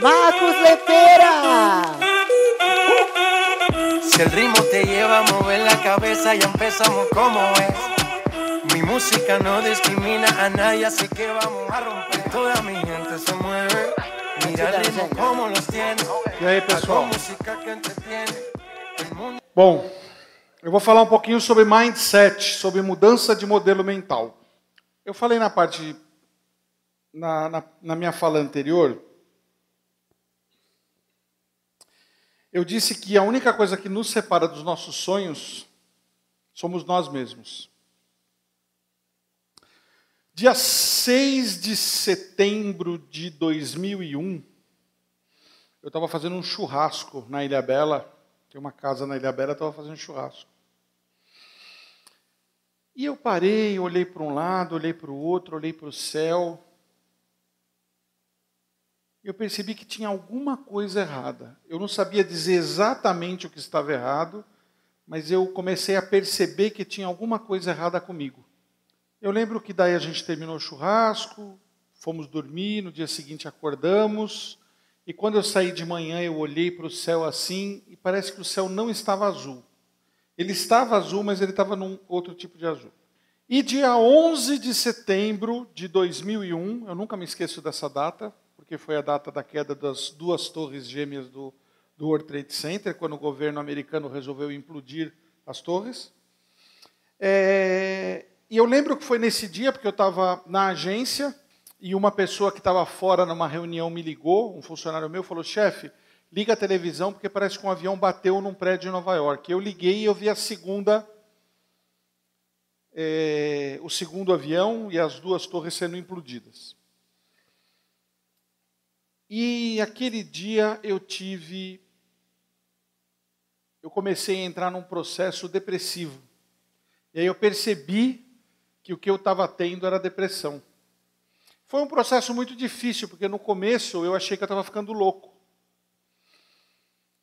Marcos Leteira! Si el ritmo te lleva a mover la cabeza, ya empezamos como es. Mi música no discrimina a nadie, así que vamos a romper. Toda mi gente se mueve. Mira el ritmo como los tiene. E aí, pessoal? música que entretiene. El mundo Bom, eu vou falar um pouquinho sobre mindset, sobre mudança de modelo mental. Eu falei na parte, na, na, na minha fala anterior, eu disse que a única coisa que nos separa dos nossos sonhos somos nós mesmos. Dia 6 de setembro de 2001, eu estava fazendo um churrasco na Ilha Bela. Tem uma casa na Ilha Bela, estava fazendo churrasco. E eu parei, olhei para um lado, olhei para o outro, olhei para o céu. Eu percebi que tinha alguma coisa errada. Eu não sabia dizer exatamente o que estava errado, mas eu comecei a perceber que tinha alguma coisa errada comigo. Eu lembro que daí a gente terminou o churrasco, fomos dormir, no dia seguinte acordamos, e quando eu saí de manhã eu olhei para o céu assim, e parece que o céu não estava azul. Ele estava azul, mas ele estava num outro tipo de azul. E dia 11 de setembro de 2001, eu nunca me esqueço dessa data, porque foi a data da queda das duas torres gêmeas do, do World Trade Center, quando o governo americano resolveu implodir as torres. É, e eu lembro que foi nesse dia, porque eu estava na agência e uma pessoa que estava fora numa reunião me ligou, um funcionário meu, falou: chefe, liga a televisão porque parece que um avião bateu num prédio em Nova York. Eu liguei e eu vi a segunda, é, o segundo avião e as duas torres sendo implodidas. E aquele dia eu tive, eu comecei a entrar num processo depressivo. E aí eu percebi que o que eu estava tendo era depressão. Foi um processo muito difícil, porque no começo eu achei que eu estava ficando louco.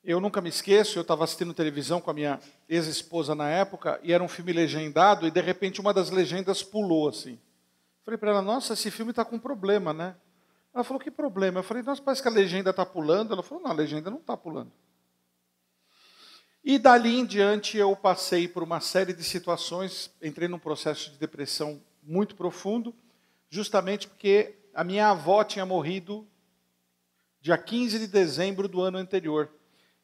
Eu nunca me esqueço, eu estava assistindo televisão com a minha ex-esposa na época, e era um filme legendado, e de repente uma das legendas pulou assim. Falei para ela, nossa, esse filme está com problema, né? Ela falou, que problema? Eu falei, nossa, parece que a legenda está pulando. Ela falou, não, a legenda não está pulando. E dali em diante eu passei por uma série de situações, entrei num processo de depressão muito profundo, justamente porque a minha avó tinha morrido dia 15 de dezembro do ano anterior.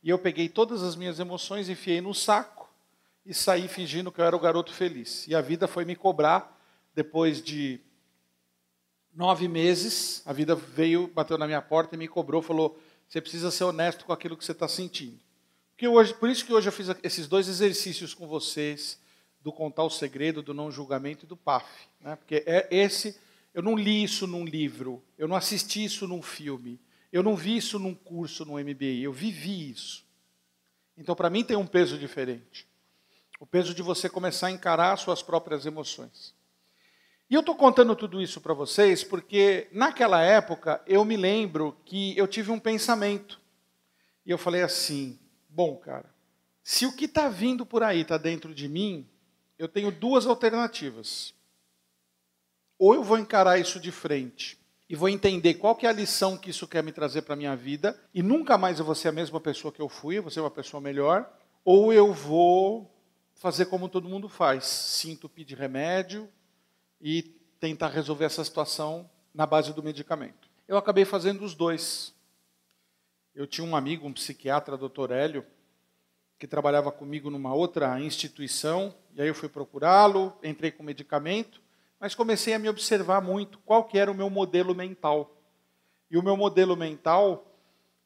E eu peguei todas as minhas emoções, enfiei no saco e saí fingindo que eu era o garoto feliz. E a vida foi me cobrar depois de nove meses. A vida veio, bateu na minha porta e me cobrou, falou: você precisa ser honesto com aquilo que você está sentindo. Porque hoje, por isso que hoje eu fiz esses dois exercícios com vocês, do contar o segredo, do não julgamento e do PAF. Né? Porque é esse, eu não li isso num livro, eu não assisti isso num filme, eu não vi isso num curso no MBA, eu vivi isso. Então, para mim, tem um peso diferente. O peso de você começar a encarar suas próprias emoções. E eu estou contando tudo isso para vocês porque, naquela época, eu me lembro que eu tive um pensamento. E eu falei assim: bom, cara, se o que está vindo por aí está dentro de mim, eu tenho duas alternativas. Ou eu vou encarar isso de frente e vou entender qual que é a lição que isso quer me trazer para a minha vida, e nunca mais eu vou ser a mesma pessoa que eu fui, eu vou ser uma pessoa melhor, ou eu vou fazer como todo mundo faz, entupir de remédio e tentar resolver essa situação na base do medicamento. Eu acabei fazendo os dois. Eu tinha um amigo, um psiquiatra, Dr. Hélio, que trabalhava comigo numa outra instituição, e aí eu fui procurá-lo, entrei com medicamento, mas comecei a me observar muito qual que era o meu modelo mental. E o meu modelo mental,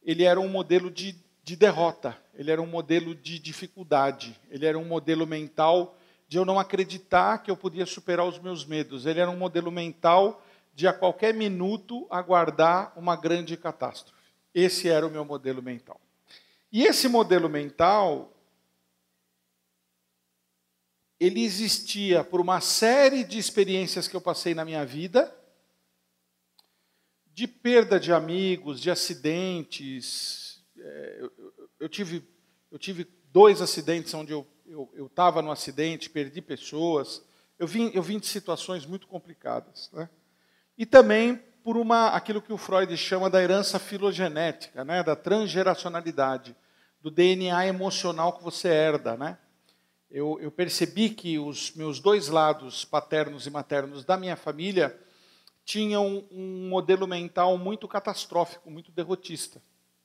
ele era um modelo de, de derrota, ele era um modelo de dificuldade, ele era um modelo mental de eu não acreditar que eu podia superar os meus medos, ele era um modelo mental de a qualquer minuto aguardar uma grande catástrofe. Esse era o meu modelo mental. E esse modelo mental, ele existia por uma série de experiências que eu passei na minha vida, de perda de amigos, de acidentes. É, eu, eu, eu, tive, eu tive dois acidentes onde eu estava eu, no acidente, perdi pessoas. Eu vim, eu vim de situações muito complicadas. Né? E também por uma, aquilo que o Freud chama da herança filogenética, né, da transgeracionalidade, do DNA emocional que você herda. Né? Eu, eu percebi que os meus dois lados, paternos e maternos, da minha família, tinham um modelo mental muito catastrófico, muito derrotista.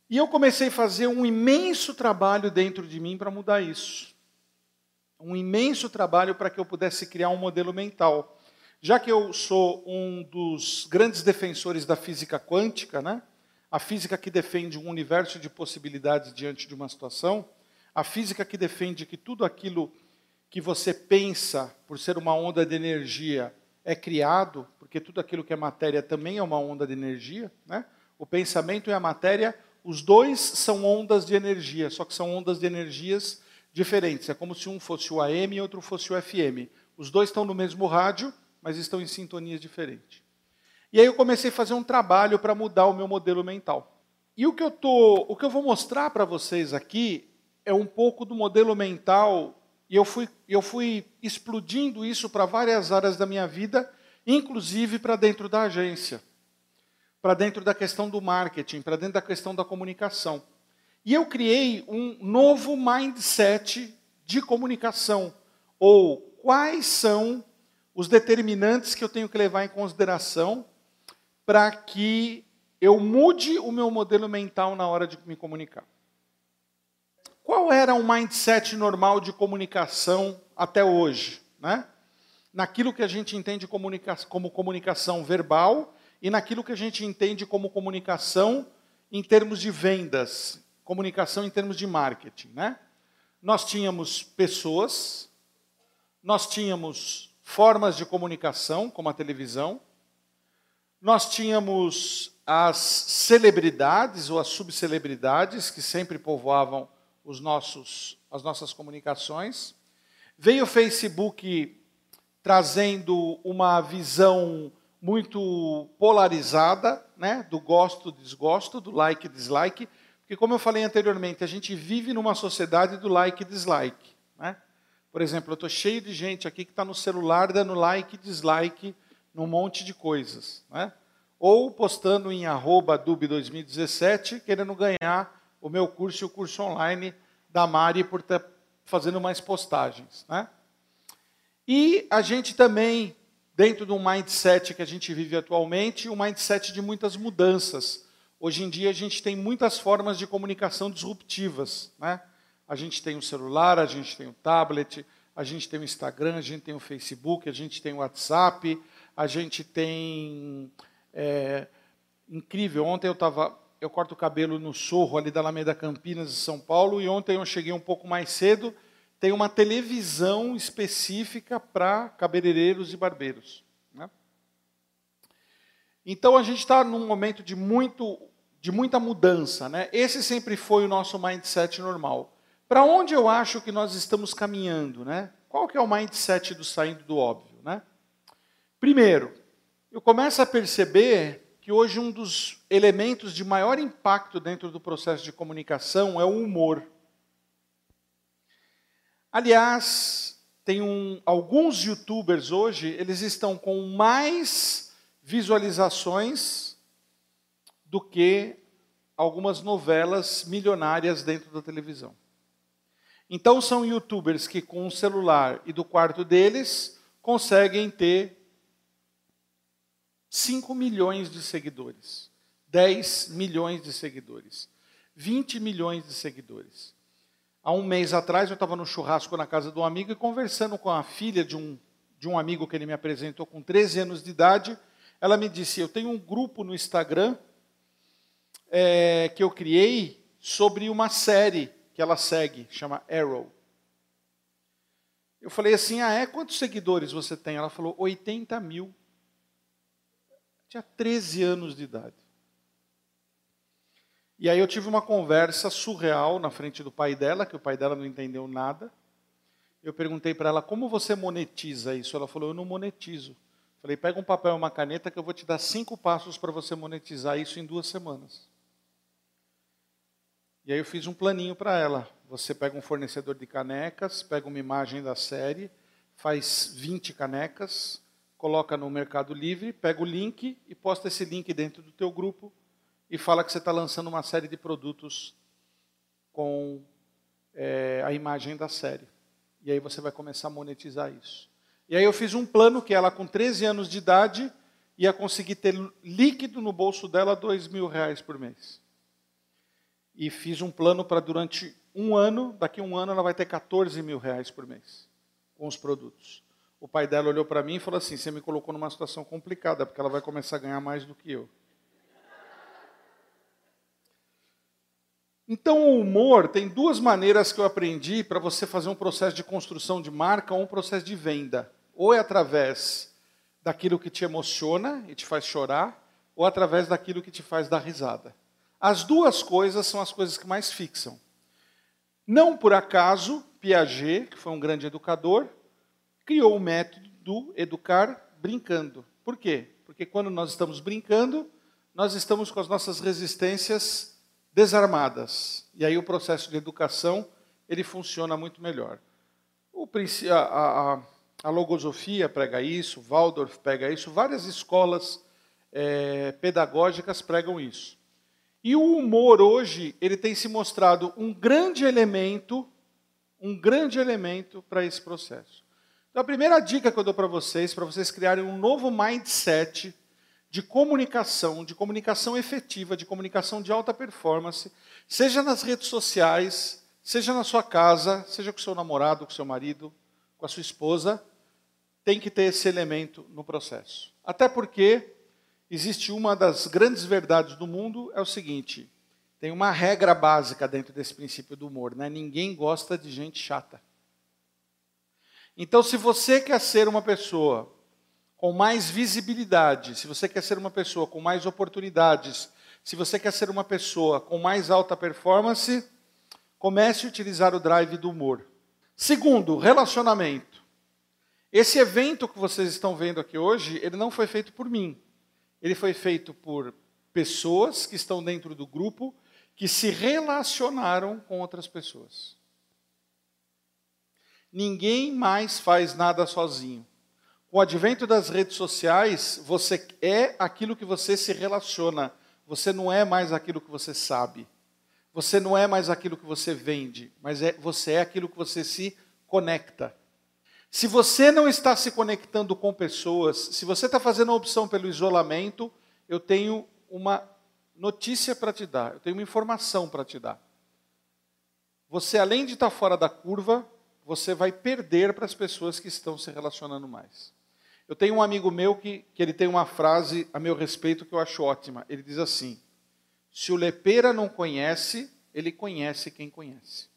E eu comecei a fazer um imenso trabalho dentro de mim para mudar isso. Um imenso trabalho para que eu pudesse criar um modelo mental. Já que eu sou um dos grandes defensores da física quântica, né? a física que defende um universo de possibilidades diante de uma situação, a física que defende que tudo aquilo que você pensa, por ser uma onda de energia, é criado, porque tudo aquilo que é matéria também é uma onda de energia. Né? O pensamento e a matéria os dois são ondas de energia, só que são ondas de energias diferentes. É como se um fosse o AM e outro fosse o FM. Os dois estão no mesmo rádio, mas estão em sintonias diferentes. E aí eu comecei a fazer um trabalho para mudar o meu modelo mental. E o que eu tô, o que eu vou mostrar para vocês aqui é um pouco do modelo mental e eu fui, eu fui explodindo isso para várias áreas da minha vida, inclusive para dentro da agência para dentro da questão do marketing, para dentro da questão da comunicação. E eu criei um novo mindset de comunicação, ou quais são os determinantes que eu tenho que levar em consideração para que eu mude o meu modelo mental na hora de me comunicar. Qual era o mindset normal de comunicação até hoje? Né? Naquilo que a gente entende como comunicação verbal e naquilo que a gente entende como comunicação em termos de vendas, comunicação em termos de marketing. Né? Nós tínhamos pessoas, nós tínhamos formas de comunicação, como a televisão, nós tínhamos as celebridades ou as subcelebridades que sempre povoavam os nossos, as nossas comunicações. Veio o Facebook trazendo uma visão muito polarizada, né, do gosto, desgosto, do like, dislike, porque como eu falei anteriormente, a gente vive numa sociedade do like e dislike. Né? Por exemplo, eu estou cheio de gente aqui que está no celular dando like e dislike num monte de coisas. Né? Ou postando em arroba dub2017, querendo ganhar o meu curso e o curso online da Mari por estar fazendo mais postagens. Né? E a gente também dentro do mindset que a gente vive atualmente, um mindset de muitas mudanças. Hoje em dia a gente tem muitas formas de comunicação disruptivas. Né? A gente tem o celular, a gente tem o tablet, a gente tem o Instagram, a gente tem o Facebook, a gente tem o WhatsApp, a gente tem. É, incrível, ontem eu estava. Eu corto o cabelo no Sorro, ali da Alameda Campinas, de São Paulo, e ontem eu cheguei um pouco mais cedo tem uma televisão específica para cabeleireiros e barbeiros. Então a gente está num momento de, muito, de muita mudança. Né? Esse sempre foi o nosso mindset normal. Para onde eu acho que nós estamos caminhando? Né? Qual que é o mindset do saindo do óbvio? Né? Primeiro, eu começo a perceber que hoje um dos elementos de maior impacto dentro do processo de comunicação é o humor. Aliás, tem um, alguns youtubers hoje, eles estão com mais visualizações do que algumas novelas milionárias dentro da televisão. Então são youtubers que com o celular e do quarto deles conseguem ter 5 milhões de seguidores, 10 milhões de seguidores, 20 milhões de seguidores. Há um mês atrás, eu estava no churrasco na casa de um amigo e conversando com a filha de um, de um amigo que ele me apresentou com 13 anos de idade. Ela me disse: Eu tenho um grupo no Instagram é, que eu criei sobre uma série que ela segue, chama Arrow. Eu falei assim: Ah, é? Quantos seguidores você tem? Ela falou: 80 mil. Tinha 13 anos de idade. E aí eu tive uma conversa surreal na frente do pai dela, que o pai dela não entendeu nada. Eu perguntei para ela, como você monetiza isso? Ela falou, eu não monetizo. Falei, pega um papel e uma caneta que eu vou te dar cinco passos para você monetizar isso em duas semanas. E aí eu fiz um planinho para ela. Você pega um fornecedor de canecas, pega uma imagem da série, faz 20 canecas, coloca no Mercado Livre, pega o link e posta esse link dentro do teu grupo e fala que você está lançando uma série de produtos com é, a imagem da série. E aí você vai começar a monetizar isso. E aí eu fiz um plano que ela, com 13 anos de idade, ia conseguir ter líquido no bolso dela dois mil reais por mês. E fiz um plano para durante um ano, daqui a um ano ela vai ter 14 mil reais por mês com os produtos. O pai dela olhou para mim e falou assim: Você me colocou numa situação complicada, porque ela vai começar a ganhar mais do que eu. Então, o humor tem duas maneiras que eu aprendi para você fazer um processo de construção de marca ou um processo de venda. Ou é através daquilo que te emociona e te faz chorar, ou através daquilo que te faz dar risada. As duas coisas são as coisas que mais fixam. Não por acaso, Piaget, que foi um grande educador, criou o método do educar brincando. Por quê? Porque quando nós estamos brincando, nós estamos com as nossas resistências desarmadas. E aí o processo de educação ele funciona muito melhor. O, a, a, a logosofia prega isso, Waldorf prega isso, várias escolas é, pedagógicas pregam isso. E o humor hoje ele tem se mostrado um grande elemento, um grande elemento para esse processo. Então a primeira dica que eu dou para vocês, para vocês criarem um novo mindset de comunicação, de comunicação efetiva, de comunicação de alta performance, seja nas redes sociais, seja na sua casa, seja com seu namorado, com seu marido, com a sua esposa, tem que ter esse elemento no processo. Até porque existe uma das grandes verdades do mundo é o seguinte: tem uma regra básica dentro desse princípio do humor, né? Ninguém gosta de gente chata. Então, se você quer ser uma pessoa com mais visibilidade, se você quer ser uma pessoa com mais oportunidades, se você quer ser uma pessoa com mais alta performance, comece a utilizar o drive do humor. Segundo, relacionamento. Esse evento que vocês estão vendo aqui hoje, ele não foi feito por mim. Ele foi feito por pessoas que estão dentro do grupo que se relacionaram com outras pessoas. Ninguém mais faz nada sozinho. Com o advento das redes sociais, você é aquilo que você se relaciona. Você não é mais aquilo que você sabe. Você não é mais aquilo que você vende, mas é, você é aquilo que você se conecta. Se você não está se conectando com pessoas, se você está fazendo a opção pelo isolamento, eu tenho uma notícia para te dar, eu tenho uma informação para te dar. Você, além de estar fora da curva, você vai perder para as pessoas que estão se relacionando mais. Eu tenho um amigo meu que, que ele tem uma frase a meu respeito que eu acho ótima. Ele diz assim: se o lepeira não conhece, ele conhece quem conhece.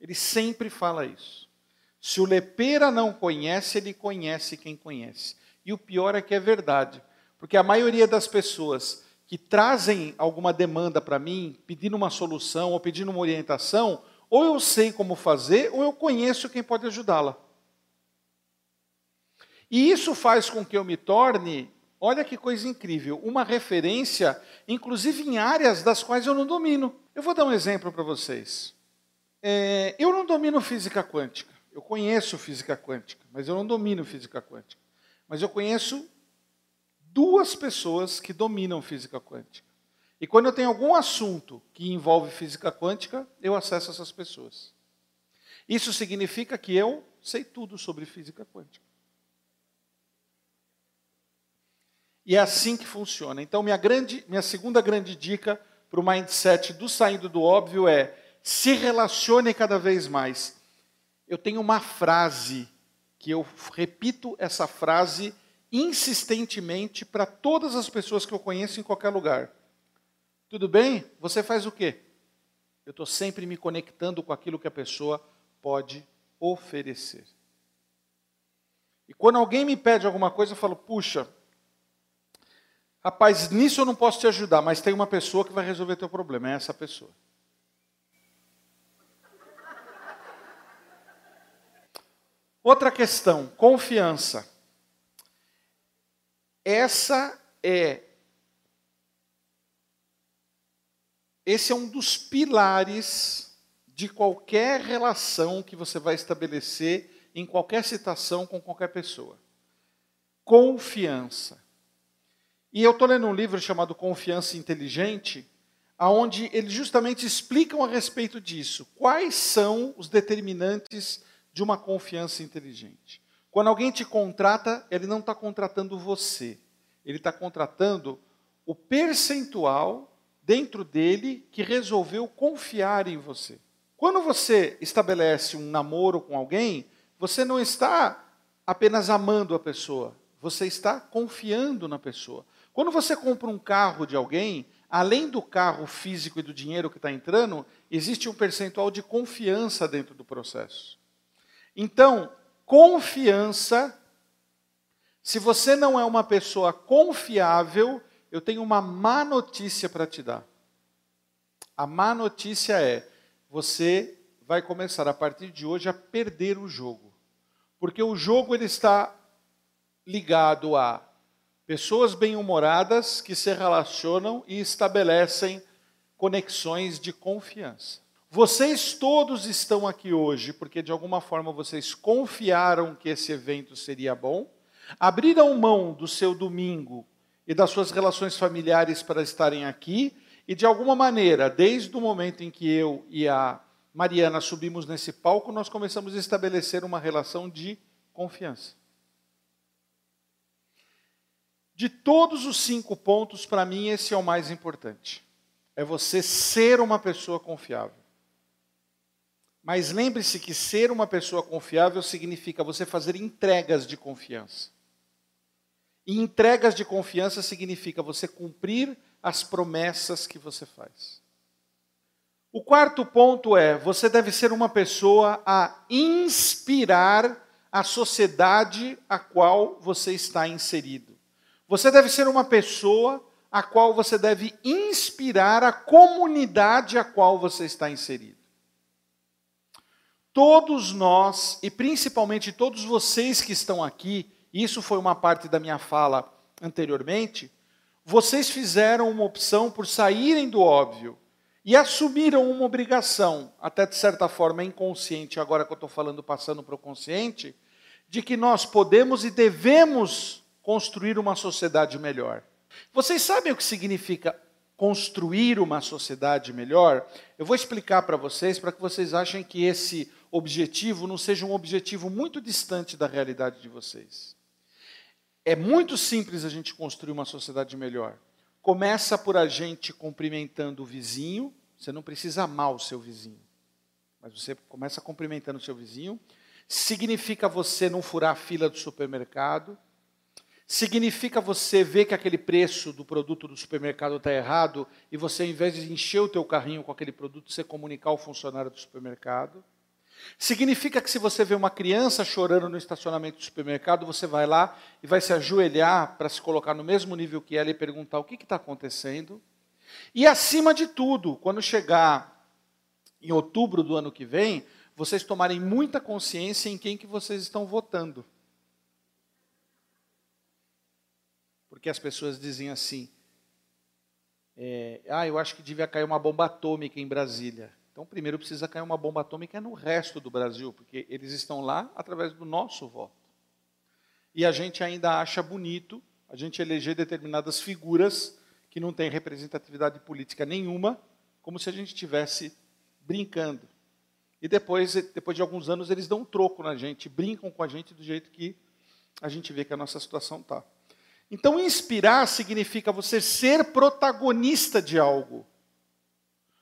Ele sempre fala isso. Se o lepeira não conhece, ele conhece quem conhece. E o pior é que é verdade, porque a maioria das pessoas que trazem alguma demanda para mim, pedindo uma solução ou pedindo uma orientação, ou eu sei como fazer, ou eu conheço quem pode ajudá-la. E isso faz com que eu me torne, olha que coisa incrível, uma referência, inclusive em áreas das quais eu não domino. Eu vou dar um exemplo para vocês. É, eu não domino física quântica. Eu conheço física quântica, mas eu não domino física quântica. Mas eu conheço duas pessoas que dominam física quântica. E quando eu tenho algum assunto que envolve física quântica, eu acesso essas pessoas. Isso significa que eu sei tudo sobre física quântica. E é assim que funciona. Então, minha, grande, minha segunda grande dica para o mindset do saindo do óbvio é se relacione cada vez mais. Eu tenho uma frase que eu repito essa frase insistentemente para todas as pessoas que eu conheço em qualquer lugar. Tudo bem? Você faz o quê? Eu estou sempre me conectando com aquilo que a pessoa pode oferecer. E quando alguém me pede alguma coisa, eu falo: puxa, Rapaz, nisso eu não posso te ajudar, mas tem uma pessoa que vai resolver teu problema, é essa pessoa. Outra questão, confiança. Essa é esse é um dos pilares de qualquer relação que você vai estabelecer em qualquer situação com qualquer pessoa. confiança. E eu estou lendo um livro chamado Confiança Inteligente, aonde eles justamente explicam a respeito disso. Quais são os determinantes de uma confiança inteligente? Quando alguém te contrata, ele não está contratando você, ele está contratando o percentual dentro dele que resolveu confiar em você. Quando você estabelece um namoro com alguém, você não está apenas amando a pessoa, você está confiando na pessoa. Quando você compra um carro de alguém, além do carro físico e do dinheiro que está entrando, existe um percentual de confiança dentro do processo. Então, confiança, se você não é uma pessoa confiável, eu tenho uma má notícia para te dar. A má notícia é: você vai começar a partir de hoje a perder o jogo. Porque o jogo ele está ligado a Pessoas bem-humoradas que se relacionam e estabelecem conexões de confiança. Vocês todos estão aqui hoje porque de alguma forma vocês confiaram que esse evento seria bom, abriram mão do seu domingo e das suas relações familiares para estarem aqui e de alguma maneira, desde o momento em que eu e a Mariana subimos nesse palco, nós começamos a estabelecer uma relação de confiança. De todos os cinco pontos, para mim, esse é o mais importante. É você ser uma pessoa confiável. Mas lembre-se que ser uma pessoa confiável significa você fazer entregas de confiança. E entregas de confiança significa você cumprir as promessas que você faz. O quarto ponto é: você deve ser uma pessoa a inspirar a sociedade a qual você está inserido. Você deve ser uma pessoa a qual você deve inspirar a comunidade a qual você está inserido. Todos nós, e principalmente todos vocês que estão aqui, isso foi uma parte da minha fala anteriormente, vocês fizeram uma opção por saírem do óbvio e assumiram uma obrigação, até de certa forma inconsciente, agora que eu estou falando passando para o consciente, de que nós podemos e devemos construir uma sociedade melhor. Vocês sabem o que significa construir uma sociedade melhor? Eu vou explicar para vocês, para que vocês achem que esse objetivo não seja um objetivo muito distante da realidade de vocês. É muito simples a gente construir uma sociedade melhor. Começa por a gente cumprimentando o vizinho, você não precisa amar o seu vizinho, mas você começa cumprimentando o seu vizinho. Significa você não furar a fila do supermercado, significa você ver que aquele preço do produto do supermercado está errado e você, ao invés de encher o teu carrinho com aquele produto, você comunicar ao funcionário do supermercado. Significa que se você vê uma criança chorando no estacionamento do supermercado, você vai lá e vai se ajoelhar para se colocar no mesmo nível que ela e perguntar o que está acontecendo. E acima de tudo, quando chegar em outubro do ano que vem, vocês tomarem muita consciência em quem que vocês estão votando. Porque as pessoas dizem assim: é, ah, eu acho que devia cair uma bomba atômica em Brasília. Então, primeiro precisa cair uma bomba atômica no resto do Brasil, porque eles estão lá através do nosso voto. E a gente ainda acha bonito a gente eleger determinadas figuras que não têm representatividade política nenhuma, como se a gente estivesse brincando. E depois, depois de alguns anos, eles dão um troco na gente, brincam com a gente do jeito que a gente vê que a nossa situação está. Então, inspirar significa você ser protagonista de algo.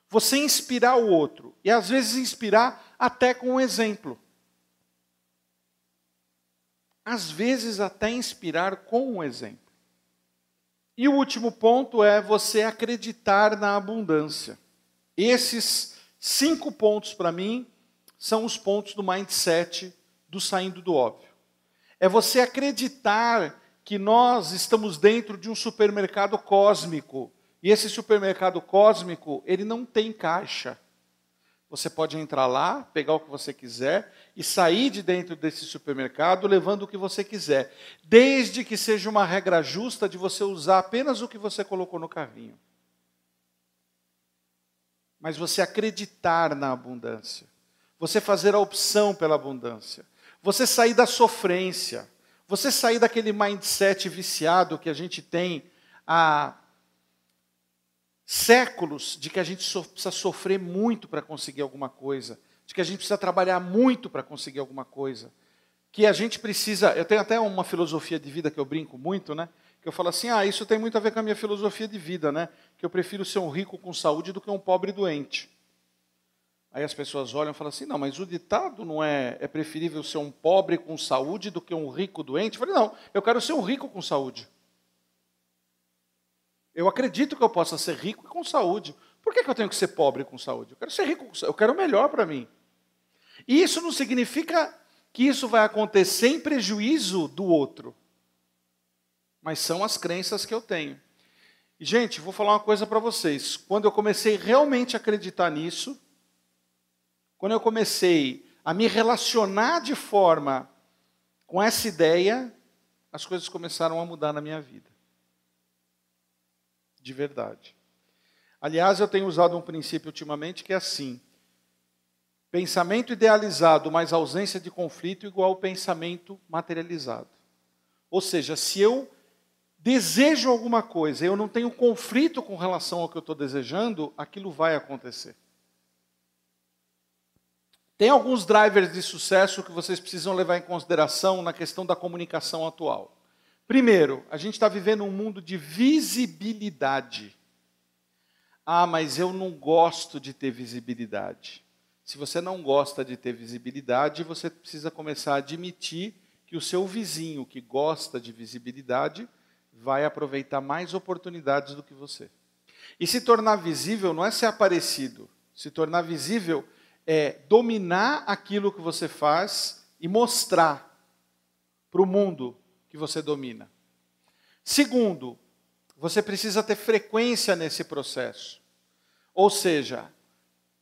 Você inspirar o outro. E às vezes inspirar até com um exemplo. Às vezes até inspirar com um exemplo. E o último ponto é você acreditar na abundância. Esses cinco pontos, para mim, são os pontos do mindset do saindo do óbvio. É você acreditar que nós estamos dentro de um supermercado cósmico. E esse supermercado cósmico, ele não tem caixa. Você pode entrar lá, pegar o que você quiser e sair de dentro desse supermercado levando o que você quiser, desde que seja uma regra justa de você usar apenas o que você colocou no carrinho. Mas você acreditar na abundância, você fazer a opção pela abundância, você sair da sofrência, Você sair daquele mindset viciado que a gente tem há séculos de que a gente so precisa sofrer muito para conseguir alguma coisa, de que a gente precisa trabalhar muito para conseguir alguma coisa, que a gente precisa. Eu tenho até uma filosofia de vida que eu brinco muito, né? Que eu falo assim: ah, isso tem muito a ver com a minha filosofia de vida, né? Que eu prefiro ser um rico com saúde do que um pobre doente. Aí as pessoas olham e falam assim: não, mas o ditado não é é preferível ser um pobre com saúde do que um rico doente? Eu falei: não, eu quero ser um rico com saúde. Eu acredito que eu possa ser rico com saúde. Por que, que eu tenho que ser pobre com saúde? Eu quero ser rico, eu quero o melhor para mim. E isso não significa que isso vai acontecer em prejuízo do outro. Mas são as crenças que eu tenho. E, gente, vou falar uma coisa para vocês. Quando eu comecei realmente a acreditar nisso, quando eu comecei a me relacionar de forma com essa ideia, as coisas começaram a mudar na minha vida. De verdade. Aliás, eu tenho usado um princípio ultimamente que é assim: pensamento idealizado mais ausência de conflito igual pensamento materializado. Ou seja, se eu desejo alguma coisa, eu não tenho conflito com relação ao que eu estou desejando, aquilo vai acontecer. Tem alguns drivers de sucesso que vocês precisam levar em consideração na questão da comunicação atual. Primeiro, a gente está vivendo um mundo de visibilidade. Ah, mas eu não gosto de ter visibilidade. Se você não gosta de ter visibilidade, você precisa começar a admitir que o seu vizinho que gosta de visibilidade vai aproveitar mais oportunidades do que você. E se tornar visível não é ser aparecido. Se tornar visível dominar aquilo que você faz e mostrar para o mundo que você domina. Segundo, você precisa ter frequência nesse processo. Ou seja,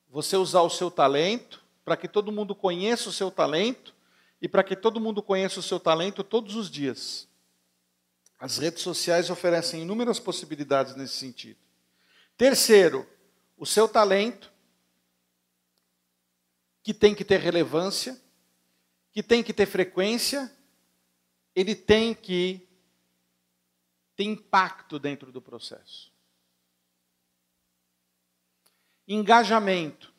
você usar o seu talento para que todo mundo conheça o seu talento e para que todo mundo conheça o seu talento todos os dias. As redes sociais oferecem inúmeras possibilidades nesse sentido. Terceiro, o seu talento que tem que ter relevância, que tem que ter frequência, ele tem que ter impacto dentro do processo. Engajamento.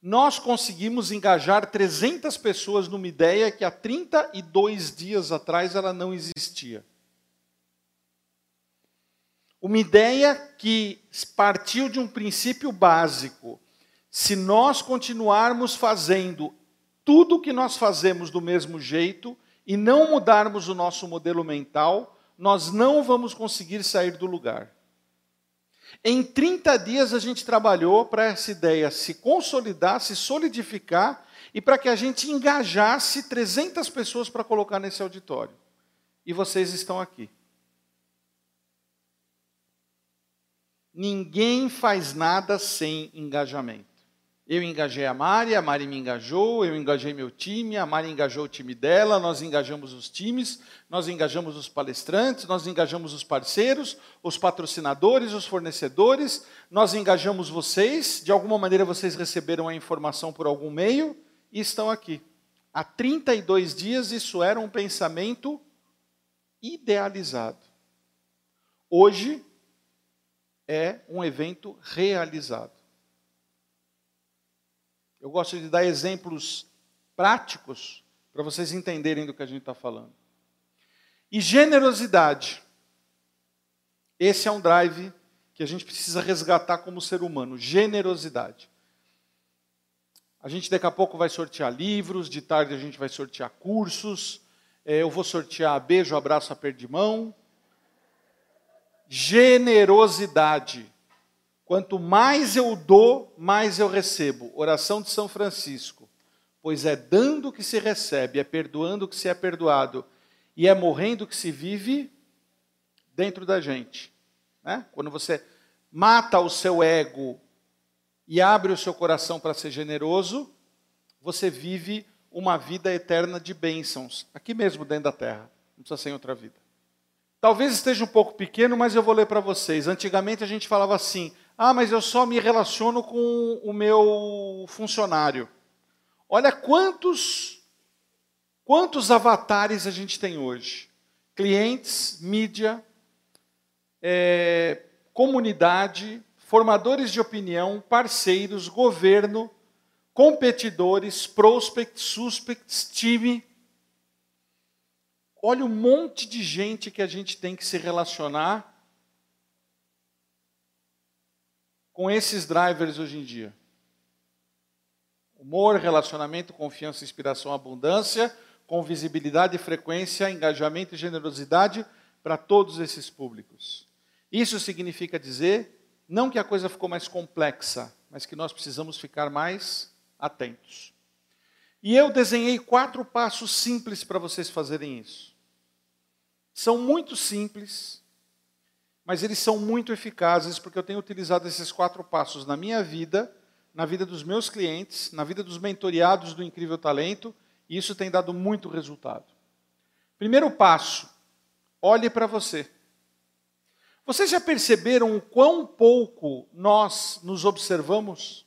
Nós conseguimos engajar 300 pessoas numa ideia que há 32 dias atrás ela não existia. Uma ideia que partiu de um princípio básico se nós continuarmos fazendo tudo o que nós fazemos do mesmo jeito e não mudarmos o nosso modelo mental, nós não vamos conseguir sair do lugar. Em 30 dias a gente trabalhou para essa ideia se consolidar, se solidificar e para que a gente engajasse 300 pessoas para colocar nesse auditório. E vocês estão aqui. Ninguém faz nada sem engajamento. Eu engajei a Mari, a Mari me engajou, eu engajei meu time, a Mari engajou o time dela, nós engajamos os times, nós engajamos os palestrantes, nós engajamos os parceiros, os patrocinadores, os fornecedores, nós engajamos vocês, de alguma maneira vocês receberam a informação por algum meio e estão aqui. Há 32 dias isso era um pensamento idealizado. Hoje é um evento realizado. Eu gosto de dar exemplos práticos para vocês entenderem do que a gente está falando. E generosidade. Esse é um drive que a gente precisa resgatar como ser humano. Generosidade. A gente daqui a pouco vai sortear livros, de tarde a gente vai sortear cursos. É, eu vou sortear beijo, abraço, aperto de mão. Generosidade. Quanto mais eu dou, mais eu recebo. Oração de São Francisco. Pois é dando que se recebe, é perdoando que se é perdoado, e é morrendo que se vive dentro da gente. Né? Quando você mata o seu ego e abre o seu coração para ser generoso, você vive uma vida eterna de bênçãos, aqui mesmo dentro da terra, não precisa ser em outra vida. Talvez esteja um pouco pequeno, mas eu vou ler para vocês. Antigamente a gente falava assim: ah, mas eu só me relaciono com o meu funcionário. Olha quantos Quantos avatares a gente tem hoje? Clientes, mídia, é, comunidade, formadores de opinião, parceiros, governo, competidores, prospects, suspects, time. Olha o monte de gente que a gente tem que se relacionar com esses drivers hoje em dia. Humor, relacionamento, confiança, inspiração, abundância, com visibilidade, frequência, engajamento e generosidade para todos esses públicos. Isso significa dizer não que a coisa ficou mais complexa, mas que nós precisamos ficar mais atentos. E eu desenhei quatro passos simples para vocês fazerem isso. São muito simples, mas eles são muito eficazes porque eu tenho utilizado esses quatro passos na minha vida, na vida dos meus clientes, na vida dos mentoriados do Incrível Talento, e isso tem dado muito resultado. Primeiro passo, olhe para você. Vocês já perceberam o quão pouco nós nos observamos?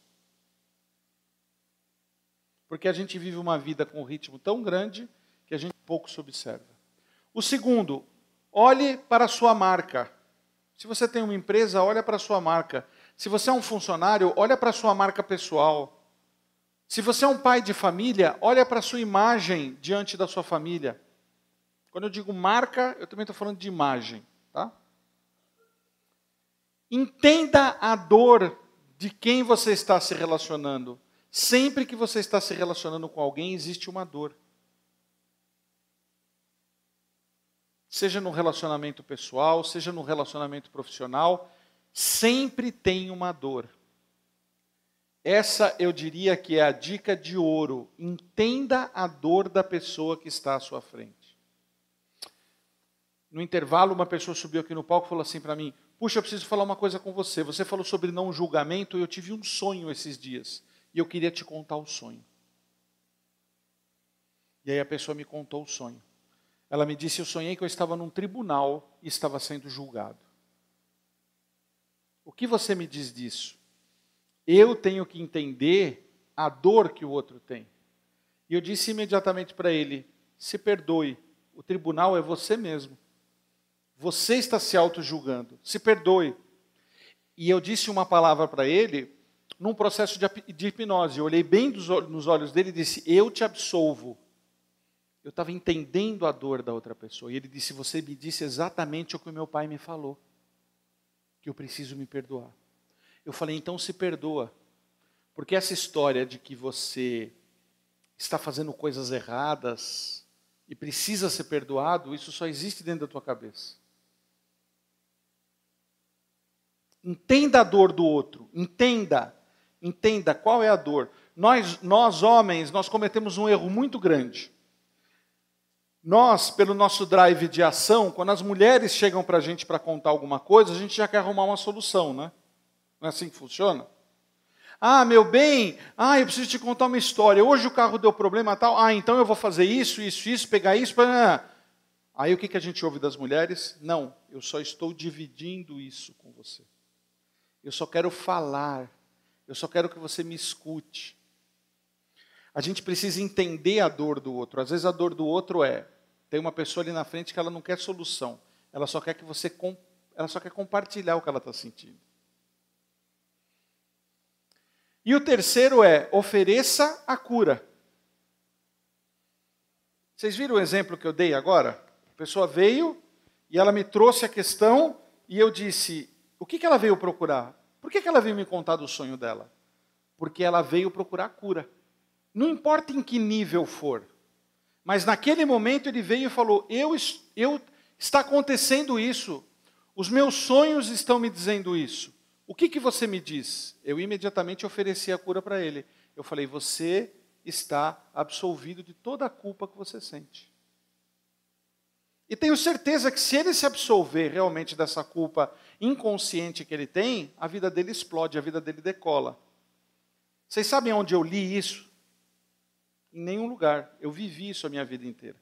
Porque a gente vive uma vida com um ritmo tão grande que a gente pouco se observa. O segundo, olhe para a sua marca. Se você tem uma empresa, olha para a sua marca. Se você é um funcionário, olha para a sua marca pessoal. Se você é um pai de família, olha para a sua imagem diante da sua família. Quando eu digo marca, eu também estou falando de imagem, tá? Entenda a dor de quem você está se relacionando. Sempre que você está se relacionando com alguém, existe uma dor. Seja no relacionamento pessoal, seja no relacionamento profissional, sempre tem uma dor. Essa eu diria que é a dica de ouro. Entenda a dor da pessoa que está à sua frente. No intervalo, uma pessoa subiu aqui no palco e falou assim para mim: Puxa, eu preciso falar uma coisa com você. Você falou sobre não julgamento e eu tive um sonho esses dias. E eu queria te contar o sonho. E aí a pessoa me contou o sonho. Ela me disse: Eu sonhei que eu estava num tribunal e estava sendo julgado. O que você me diz disso? Eu tenho que entender a dor que o outro tem. E eu disse imediatamente para ele: Se perdoe, o tribunal é você mesmo. Você está se auto-julgando. Se perdoe. E eu disse uma palavra para ele num processo de hipnose. Eu olhei bem nos olhos dele e disse: Eu te absolvo. Eu estava entendendo a dor da outra pessoa. E ele disse: Você me disse exatamente o que o meu pai me falou. Que eu preciso me perdoar. Eu falei: Então se perdoa. Porque essa história de que você está fazendo coisas erradas e precisa ser perdoado, isso só existe dentro da tua cabeça. Entenda a dor do outro, entenda, entenda qual é a dor. Nós, nós homens, nós cometemos um erro muito grande. Nós, pelo nosso drive de ação, quando as mulheres chegam para a gente para contar alguma coisa, a gente já quer arrumar uma solução, né? Não é assim que funciona? Ah, meu bem, ah, eu preciso te contar uma história. Hoje o carro deu problema tal. Ah, então eu vou fazer isso, isso, isso, pegar isso. Pra... Aí o que, que a gente ouve das mulheres? Não, eu só estou dividindo isso com você. Eu só quero falar. Eu só quero que você me escute. A gente precisa entender a dor do outro. Às vezes a dor do outro é tem uma pessoa ali na frente que ela não quer solução. Ela só quer que você ela só quer compartilhar o que ela está sentindo. E o terceiro é ofereça a cura. Vocês viram o exemplo que eu dei agora? A pessoa veio e ela me trouxe a questão e eu disse: o que, que ela veio procurar? Por que, que ela veio me contar do sonho dela? Porque ela veio procurar cura. Não importa em que nível for. Mas naquele momento ele veio e falou: eu, eu está acontecendo isso. Os meus sonhos estão me dizendo isso. O que, que você me diz? Eu imediatamente ofereci a cura para ele. Eu falei: você está absolvido de toda a culpa que você sente. E tenho certeza que se ele se absolver realmente dessa culpa inconsciente que ele tem, a vida dele explode, a vida dele decola. Vocês sabem onde eu li isso? Em nenhum lugar. Eu vivi isso a minha vida inteira.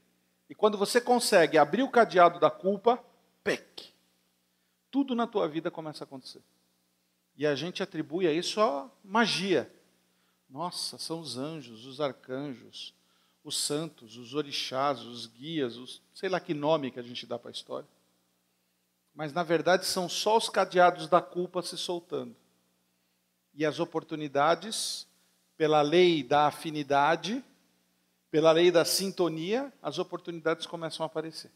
E quando você consegue abrir o cadeado da culpa, pec, tudo na tua vida começa a acontecer. E a gente atribui a isso a magia. Nossa, são os anjos, os arcanjos, os santos, os orixás, os guias, os, sei lá que nome que a gente dá para a história. Mas na verdade são só os cadeados da culpa se soltando. E as oportunidades, pela lei da afinidade, pela lei da sintonia, as oportunidades começam a aparecer.